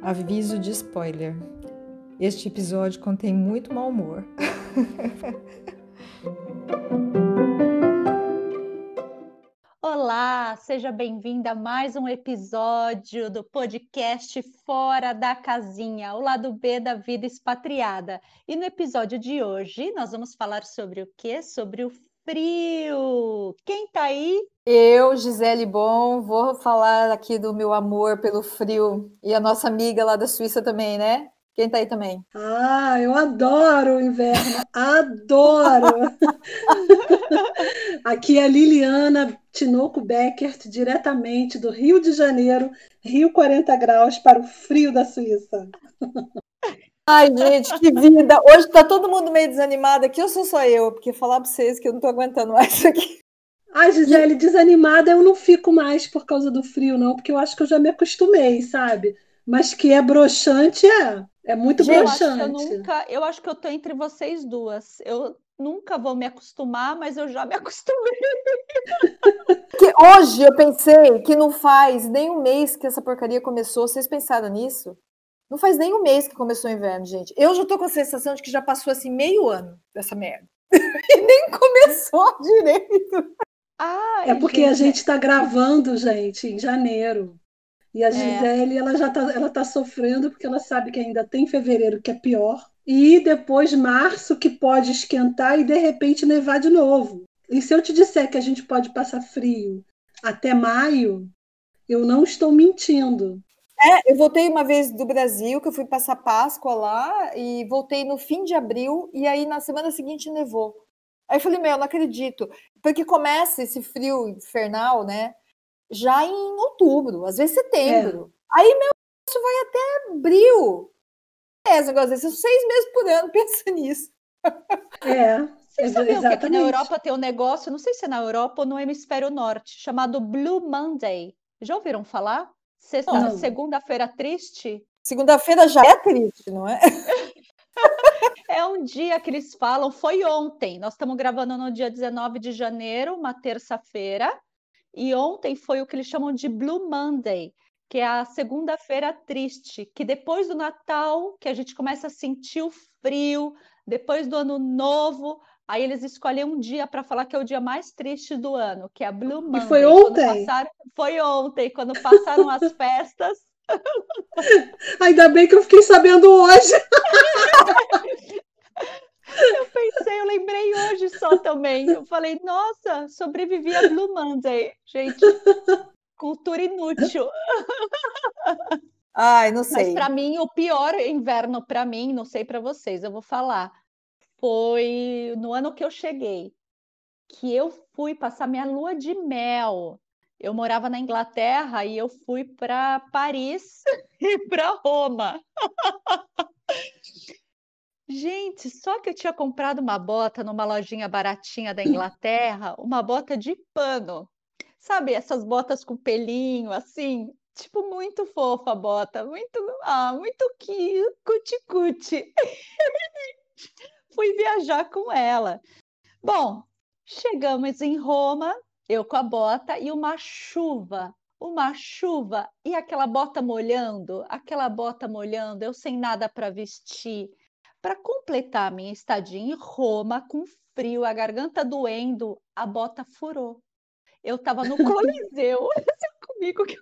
Aviso de spoiler. Este episódio contém muito mau humor. Olá, seja bem-vinda a mais um episódio do podcast Fora da Casinha, o lado B da vida expatriada. E no episódio de hoje nós vamos falar sobre o quê? Sobre o frio. Quem tá aí? Eu, Gisele Bom, vou falar aqui do meu amor pelo frio. E a nossa amiga lá da Suíça também, né? Quem tá aí também? Ah, eu adoro o inverno, adoro! Aqui é a Liliana Tinoco Beckert, diretamente do Rio de Janeiro, Rio 40 graus, para o frio da Suíça. Ai, gente, que vida! Hoje tá todo mundo meio desanimado aqui, ou sou só eu? Porque falar pra vocês que eu não tô aguentando mais isso aqui. Ai, Gisele, desanimada eu não fico mais por causa do frio, não, porque eu acho que eu já me acostumei, sabe? Mas que é broxante, é. É muito Gente, broxante. Eu, acho que eu, nunca, eu acho que eu tô entre vocês duas. Eu nunca vou me acostumar, mas eu já me acostumei. Que hoje eu pensei que não faz nem um mês que essa porcaria começou. Vocês pensaram nisso? Não faz nem um mês que começou o inverno, gente. Eu já tô com a sensação de que já passou assim meio ano dessa merda. e nem começou direito. Ai, é porque gente. a gente está gravando, gente, em janeiro. E a é. Gisele, é. ela já está ela tá sofrendo porque ela sabe que ainda tem fevereiro, que é pior. E depois março, que pode esquentar e de repente nevar de novo. E se eu te disser que a gente pode passar frio até maio, eu não estou mentindo. É, eu voltei uma vez do Brasil, que eu fui passar Páscoa lá, e voltei no fim de abril, e aí na semana seguinte nevou. Aí eu falei, meu, eu não acredito. Porque começa esse frio infernal, né? Já em outubro, às vezes setembro. É. Aí, meu, isso vai até abril. É, esse negócio desse, seis meses por ano, pensa nisso. É. Vocês sabiam que aqui na Europa tem um negócio, não sei se é na Europa ou no hemisfério norte, chamado Blue Monday. Já ouviram falar? Sexta, segunda-feira triste? Segunda-feira já é triste, não é? é um dia que eles falam, foi ontem. Nós estamos gravando no dia 19 de janeiro, uma terça-feira, e ontem foi o que eles chamam de Blue Monday, que é a segunda-feira triste, que depois do Natal, que a gente começa a sentir o frio, depois do ano novo, Aí eles escolhem um dia para falar que é o dia mais triste do ano, que é a Blue Monday. E foi ontem? Passaram... Foi ontem, quando passaram as festas. Ainda bem que eu fiquei sabendo hoje. eu pensei, eu lembrei hoje só também. Eu falei, nossa, sobrevivi a Blue Monday. Gente, cultura inútil. Ai, não sei. Mas para mim, o pior inverno para mim, não sei para vocês, eu vou falar foi no ano que eu cheguei, que eu fui passar minha lua de mel. Eu morava na Inglaterra e eu fui para Paris e para Roma. Gente, só que eu tinha comprado uma bota numa lojinha baratinha da Inglaterra, uma bota de pano. Sabe, essas botas com pelinho assim, tipo muito fofa a bota, muito, ah, muito cuti-cuti. fui viajar com ela. Bom, chegamos em Roma, eu com a bota e uma chuva, uma chuva e aquela bota molhando, aquela bota molhando, eu sem nada para vestir. Para completar minha estadia em Roma, com frio, a garganta doendo, a bota furou. Eu estava no Coliseu, comigo que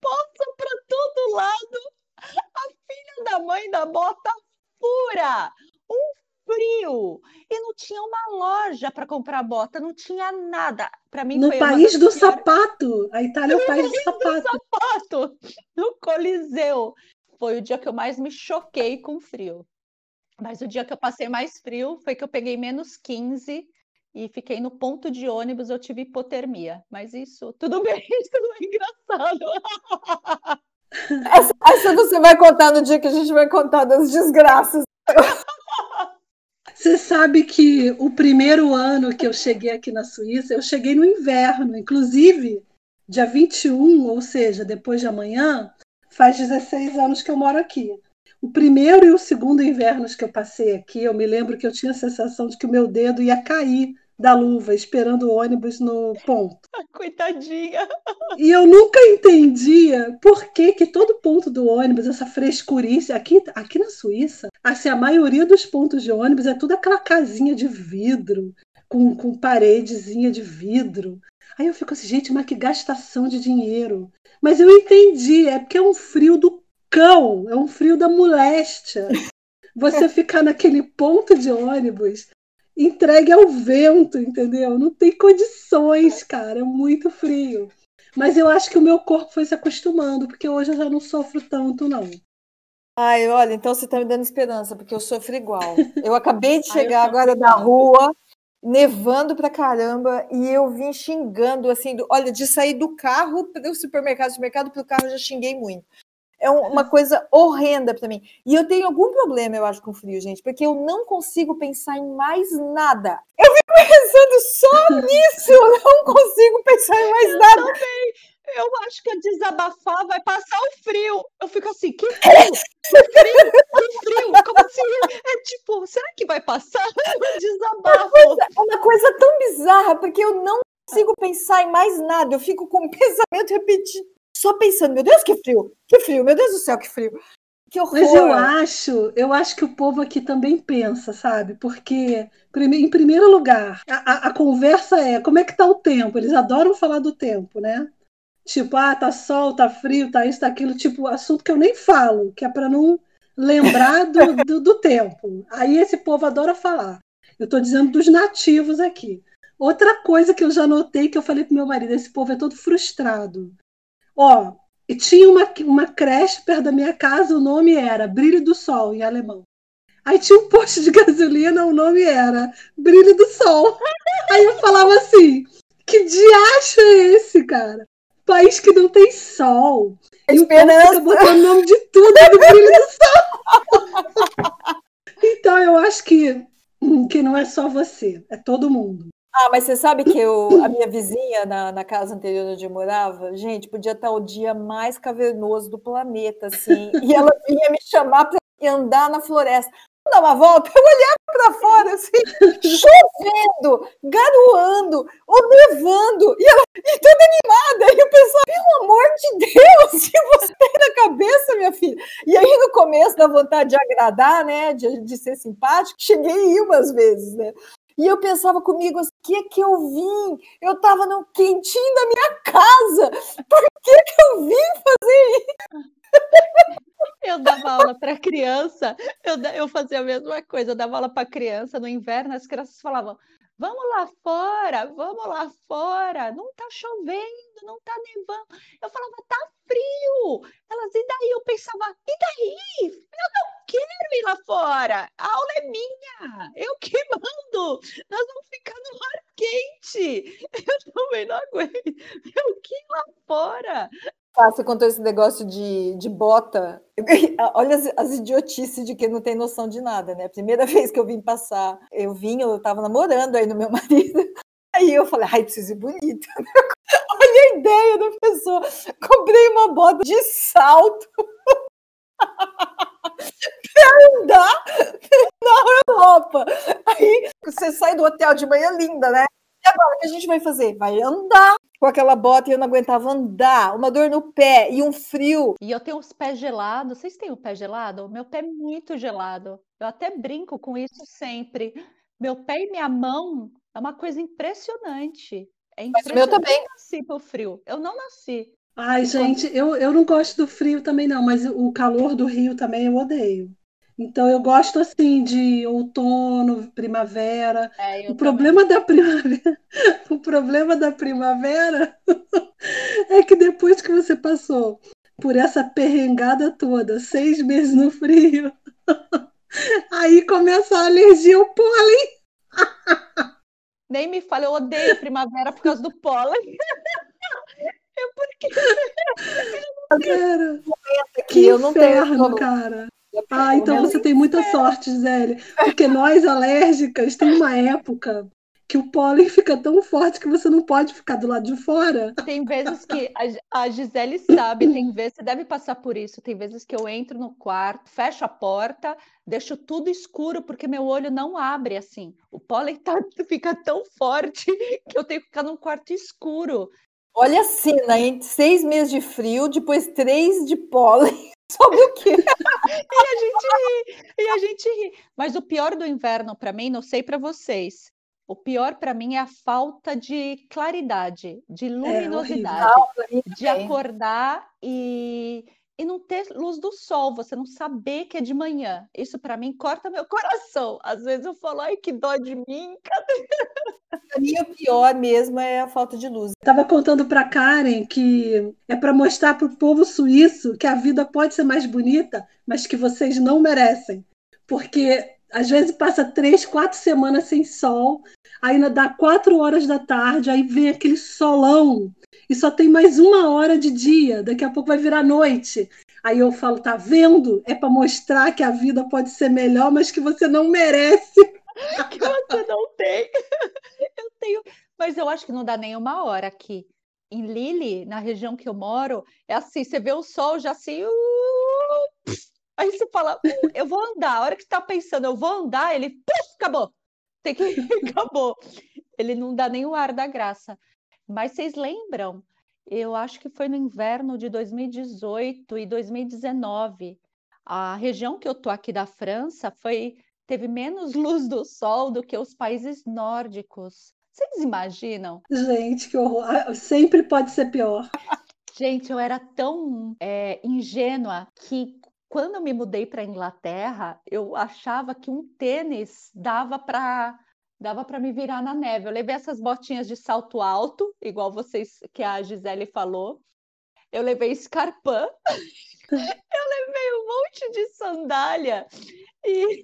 poça para todo lado. A filha da mãe da bota fura. Um frio e não tinha uma loja para comprar bota, não tinha nada. Para mim no país do sapato, a Itália é o país do sapato. do sapato, no Coliseu. Foi o dia que eu mais me choquei com frio. Mas o dia que eu passei mais frio foi que eu peguei menos 15 e fiquei no ponto de ônibus, eu tive hipotermia. Mas isso, tudo bem, isso não é engraçado. Essa, essa você vai contar no dia que a gente vai contar das desgraças. Você sabe que o primeiro ano que eu cheguei aqui na Suíça, eu cheguei no inverno, inclusive dia 21, ou seja, depois de amanhã, faz 16 anos que eu moro aqui. O primeiro e o segundo invernos que eu passei aqui, eu me lembro que eu tinha a sensação de que o meu dedo ia cair da luva, esperando o ônibus no ponto. Coitadinha. E eu nunca entendia por que, que todo ponto do ônibus, essa frescurice, aqui, aqui na Suíça, assim, a maioria dos pontos de ônibus é tudo aquela casinha de vidro, com, com paredezinha de vidro. Aí eu fico assim, gente, mas que gastação de dinheiro. Mas eu entendi, é porque é um frio do cão, é um frio da moléstia. Você ficar naquele ponto de ônibus entregue ao vento, entendeu? Não tem condições, cara, é muito frio. Mas eu acho que o meu corpo foi se acostumando, porque hoje eu já não sofro tanto, não. Ai, olha, então você está me dando esperança, porque eu sofro igual. Eu acabei de chegar Ai, agora da rua, nevando pra caramba, e eu vim xingando, assim, do, olha, de sair do carro para o supermercado, do supermercado para o carro, eu já xinguei muito é uma coisa horrenda para mim. E eu tenho algum problema, eu acho, com frio, gente, porque eu não consigo pensar em mais nada. Eu fico pensando só nisso, eu não consigo pensar em mais nada. Eu também. Eu acho que a desabafar vai passar o frio. Eu fico assim, que frio? Que frio? Que frio? Como assim? É tipo, será que vai passar? Desabafo. É uma coisa tão bizarra, porque eu não consigo pensar em mais nada. Eu fico com um pensamento repetido só pensando, meu Deus, que frio, que frio, meu Deus do céu, que frio. Que horror. Mas eu acho, eu acho que o povo aqui também pensa, sabe? Porque, em primeiro lugar, a, a, conversa é como é que tá o tempo? Eles adoram falar do tempo, né? Tipo, ah, tá sol, tá frio, tá isso, tá aquilo, tipo, assunto que eu nem falo, que é para não lembrar do, do, do, tempo. Aí esse povo adora falar. Eu tô dizendo dos nativos aqui. Outra coisa que eu já notei que eu falei pro meu marido, esse povo é todo frustrado. Ó, e tinha uma, uma creche perto da minha casa, o nome era Brilho do Sol, em alemão. Aí tinha um posto de gasolina, o nome era Brilho do Sol. Aí eu falava assim: que diacho é esse, cara? País que não tem sol. E o povo fica botando o nome de tudo do Brilho do Sol. então eu acho que, que não é só você, é todo mundo. Ah, mas você sabe que eu, a minha vizinha na, na casa anterior onde eu morava, gente, podia estar o dia mais cavernoso do planeta, assim, e ela vinha me chamar para andar na floresta. Dar uma volta, eu olhava para fora, assim, chovendo, garoando, ou nevando, e ela e toda animada. E eu pensava, pelo amor de Deus, que você tem na cabeça, minha filha? E aí, no começo, da vontade de agradar, né, de, de ser simpático, cheguei a ir umas vezes, né? E eu pensava comigo, assim, que que eu vim? Eu estava no quentinho da minha casa. Por que, que eu vim fazer isso? Eu dava aula para criança, eu, eu fazia a mesma coisa, eu dava aula para criança no inverno, as crianças falavam: Vamos lá fora, vamos lá fora, não tá chovendo, não tá nevando. Eu falava, tá frio. Elas, e daí? Eu pensava, e daí? Eu não quero ir lá fora, a aula é minha, eu que mando. Nós vamos ficar no ar quente. Eu também não aguento. Eu que ir lá fora. Ah, você contou esse negócio de, de bota. Olha as, as, idiotices de quem não tem noção de nada, né? Primeira vez que eu vim passar, eu vim, eu tava namorando aí no meu marido. Aí eu falei, ai, preciso ir bonita. Olha a ideia da pessoa. Comprei uma bota de salto pra andar na Europa. Aí você sai do hotel de manhã linda, né? E agora o que a gente vai fazer? Vai andar com aquela bota e eu não aguentava andar, uma dor no pé e um frio. E eu tenho os pés gelados. Vocês têm o pé gelado? O meu pé é muito gelado. Eu até brinco com isso sempre. Meu pé e minha mão é uma coisa impressionante. É impressionante. Mas o meu também. Eu não nasci pro frio. Eu não nasci. Ai, gente, eu, eu não gosto do frio também, não, mas o calor do Rio também eu odeio. Então eu gosto assim de outono, primavera. É, o problema da primavera, o problema da primavera é que depois que você passou por essa perrengada toda, seis meses no frio, aí começa a alergia ao pólen. Nem me fale, eu odeio a primavera por causa do pólen. Eu porque. Cara, que eu não inferno, tenho... cara. Ah, então você tem muita sorte, Gisele. Porque nós, alérgicas, tem uma época que o pólen fica tão forte que você não pode ficar do lado de fora. Tem vezes que a, Gisele sabe, tem vezes, você deve passar por isso, tem vezes que eu entro no quarto, fecho a porta, deixo tudo escuro porque meu olho não abre assim. O pólen tá, fica tão forte que eu tenho que ficar num quarto escuro. Olha a cena, em seis meses de frio, depois três de pólen. Sobre o quê? e a gente ri, e a gente ri. Mas o pior do inverno para mim, não sei para vocês, o pior para mim é a falta de claridade, de é luminosidade, é de acordar e, e não ter luz do sol, você não saber que é de manhã. Isso para mim corta meu coração. Às vezes eu falo, ai, que dó de mim. Para mim, o pior mesmo é a falta de luz. Estava contando para Karen que é para mostrar para o povo suíço que a vida pode ser mais bonita, mas que vocês não merecem. Porque às vezes passa três, quatro semanas sem sol, ainda dá quatro horas da tarde, aí vem aquele solão e só tem mais uma hora de dia, daqui a pouco vai virar noite. Aí eu falo, tá vendo? É para mostrar que a vida pode ser melhor, mas que você não merece. Que você não tem. Eu tenho, mas eu acho que não dá nem uma hora aqui. Em Lille, na região que eu moro, é assim, você vê o sol já assim, uh, Aí você fala, eu vou andar. A hora que você está pensando, eu vou andar, ele, puf, acabou. Tem que, acabou. Ele não dá nem o ar da graça. Mas vocês lembram? Eu acho que foi no inverno de 2018 e 2019. A região que eu tô aqui da França foi teve menos luz do sol do que os países nórdicos. Vocês imaginam? Gente, que horror. Ah, sempre pode ser pior. Gente, eu era tão é, ingênua que quando eu me mudei para a Inglaterra, eu achava que um tênis dava para dava para me virar na neve. Eu levei essas botinhas de salto alto, igual vocês que a Gisele falou. Eu levei escarpã. eu levei um monte de sandália. E,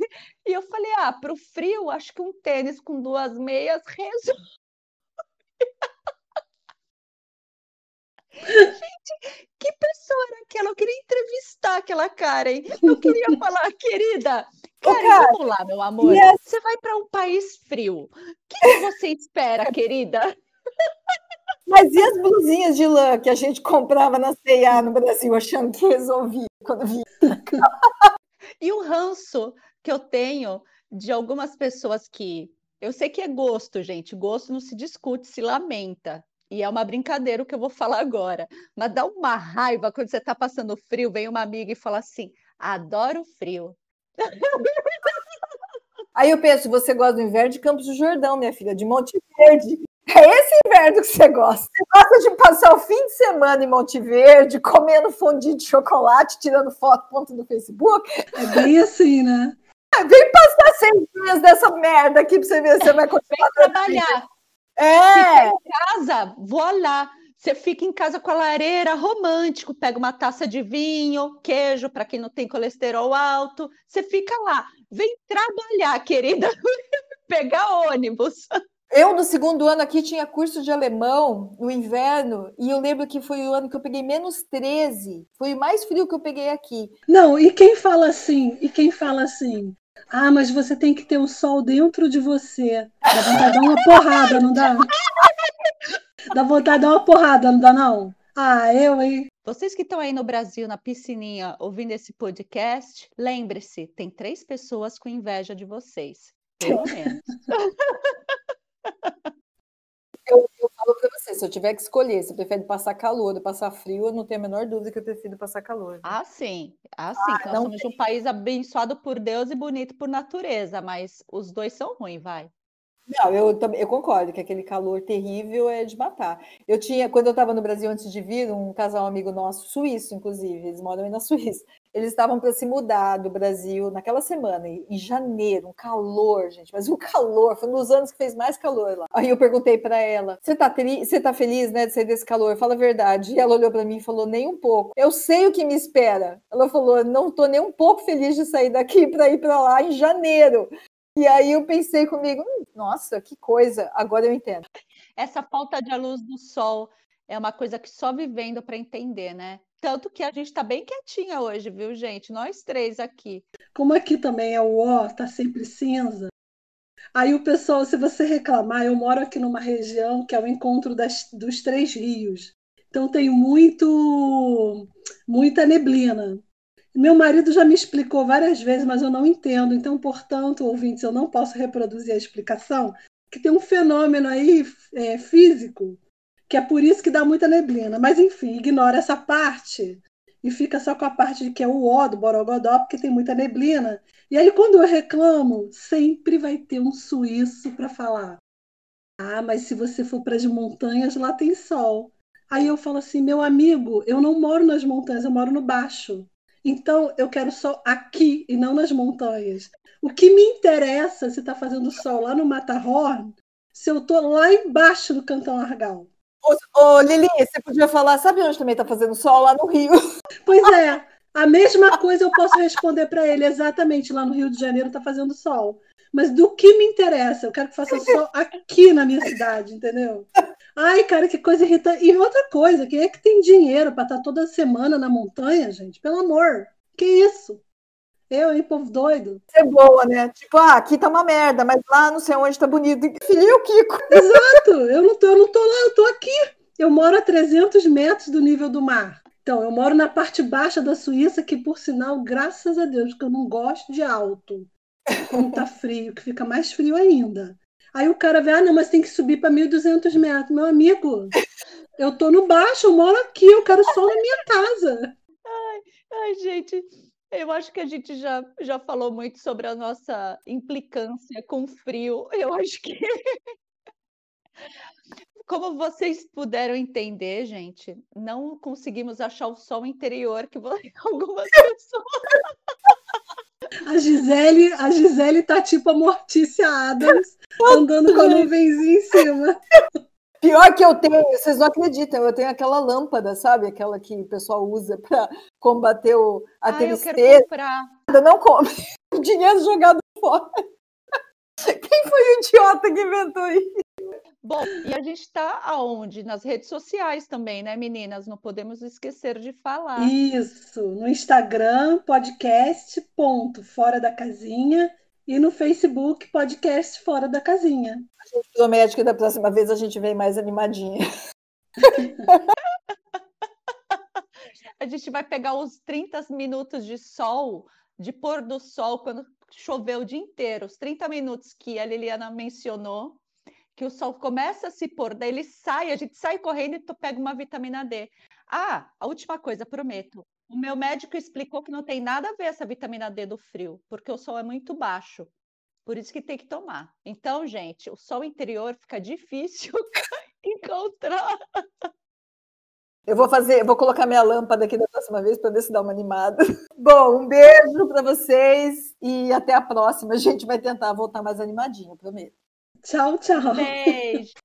e eu falei, ah, para o frio, acho que um tênis com duas meias resolve. Gente, que pessoa era aquela? Eu queria entrevistar aquela Karen. Eu queria falar, querida, Karen, cara, vamos lá, meu amor. Yes. Você vai para um país frio. O que, você espera, querida? Mas e as blusinhas de lã que a gente comprava na C&A no Brasil, achando que resolvia quando vinha? e o ranço que eu tenho de algumas pessoas que... Eu sei que é gosto, gente. Gosto não se discute, se lamenta. E é uma brincadeira o que eu vou falar agora. Mas dá uma raiva quando você está passando frio, vem uma amiga e fala assim: adoro frio. Aí eu penso, você gosta do inverno de Campos do Jordão, minha filha, de Monte Verde. É esse inverno que você gosta. Você gosta de passar o fim de semana em Monte Verde, comendo fondue de chocolate, tirando foto ponto do Facebook? É bem assim, né? Vem passar seis dias dessa merda aqui pra você ver se você vai continuar. Vem trabalhar. É. em casa, vou lá. Você fica em casa com a lareira, romântico, pega uma taça de vinho, queijo para quem não tem colesterol alto. Você fica lá. Vem trabalhar, querida. Pegar ônibus. Eu, no segundo ano aqui, tinha curso de alemão no inverno, e eu lembro que foi o ano que eu peguei menos 13. Foi o mais frio que eu peguei aqui. Não, e quem fala assim? E quem fala assim? Ah, mas você tem que ter o sol dentro de você. Dá vontade de dar uma porrada, não dá? Dá vontade de dar uma porrada, não dá, não? Ah, eu, hein? Vocês que estão aí no Brasil, na piscininha, ouvindo esse podcast, lembre-se, tem três pessoas com inveja de vocês. Pelo menos. eu, eu falo para você, se eu tiver que escolher, se prefere passar calor ou passar frio, eu não tenho a menor dúvida que eu prefiro passar calor. Ah, sim. Ah, sim. Ah, Nós somos tem. um país abençoado por Deus e bonito por natureza, mas os dois são ruins, vai. Não, eu eu concordo que aquele calor terrível é de matar. Eu tinha, quando eu estava no Brasil antes de vir, um casal amigo nosso, suíço, inclusive, eles moram aí na Suíça. Eles estavam para se mudar do Brasil naquela semana, em janeiro, um calor, gente, mas um calor, foi um dos anos que fez mais calor lá. Aí eu perguntei para ela: "Você tá tá feliz, né, de sair desse calor? Fala a verdade". E ela olhou para mim e falou: "Nem um pouco. Eu sei o que me espera". Ela falou: "Não tô nem um pouco feliz de sair daqui para ir para lá em janeiro". E aí eu pensei comigo, hum, nossa, que coisa, agora eu entendo. Essa falta de luz do sol é uma coisa que só vivendo para entender, né? Tanto que a gente está bem quietinha hoje, viu, gente? Nós três aqui. Como aqui também é o ó, tá sempre cinza. Aí o pessoal, se você reclamar, eu moro aqui numa região que é o encontro das, dos três rios. Então tem muito muita neblina. Meu marido já me explicou várias vezes, mas eu não entendo. Então, portanto, ouvintes, eu não posso reproduzir a explicação, que tem um fenômeno aí é, físico, que é por isso que dá muita neblina. Mas, enfim, ignora essa parte e fica só com a parte de que é o ó do Borogodó, porque tem muita neblina. E aí, quando eu reclamo, sempre vai ter um suíço para falar. Ah, mas se você for para as montanhas, lá tem sol. Aí eu falo assim, meu amigo, eu não moro nas montanhas, eu moro no baixo. Então eu quero sol aqui e não nas montanhas. O que me interessa se está fazendo sol lá no Matterhorn, se eu estou lá embaixo do Cantão Argal. Ô, ô, Lili, você podia falar, sabe onde também está fazendo sol? Lá no Rio. Pois é, a mesma coisa eu posso responder para ele, exatamente, lá no Rio de Janeiro está fazendo sol. Mas do que me interessa? Eu quero que faça sol aqui na minha cidade, entendeu? Ai, cara, que coisa irritante. E outra coisa, quem é que tem dinheiro para estar tá toda semana na montanha, gente? Pelo amor. Que isso? Eu, hein, povo doido. É boa, né? Tipo, ah, aqui tá uma merda, mas lá não sei onde tá bonito. Filho, o Kiko. Exato. Eu não, tô, eu não tô lá, eu tô aqui. Eu moro a 300 metros do nível do mar. Então, eu moro na parte baixa da Suíça, que, por sinal, graças a Deus, que eu não gosto de alto. Quando tá frio, que fica mais frio ainda. Aí o cara vê, ah, não, mas tem que subir para 1.200 metros. Meu amigo, eu tô no baixo, eu moro aqui, eu quero sol na minha casa. Ai, ai, gente, eu acho que a gente já, já falou muito sobre a nossa implicância com frio. Eu acho que. Como vocês puderam entender, gente, não conseguimos achar o sol interior que algumas pessoas. A Gisele, a Gisele tá tipo a Mortícia Adams, andando com a nuvenzinha em cima. Pior que eu tenho, vocês não acreditam, eu tenho aquela lâmpada, sabe? Aquela que o pessoal usa para combater o, a ah, tristeza. Não come. O dinheiro jogado fora. Quem foi o idiota que inventou isso? Bom, e a gente está aonde? Nas redes sociais também, né, meninas? Não podemos esquecer de falar. Isso, no Instagram, podcast, ponto, fora da casinha, e no Facebook, podcast fora da casinha. A gente promete que da próxima vez a gente vem mais animadinha. a gente vai pegar os 30 minutos de sol, de pôr do sol, quando choveu o dia inteiro, os 30 minutos que a Liliana mencionou, que o sol começa a se pôr, daí ele sai, a gente sai correndo e tu pega uma vitamina D. Ah, a última coisa, prometo. O meu médico explicou que não tem nada a ver essa vitamina D do frio, porque o sol é muito baixo. Por isso que tem que tomar. Então, gente, o sol interior fica difícil encontrar. Eu vou fazer, vou colocar minha lâmpada aqui da próxima vez para ver se dá uma animada. Bom, um beijo para vocês e até a próxima. A gente vai tentar voltar mais animadinho, prometo. Tchau, tchau. Beijo.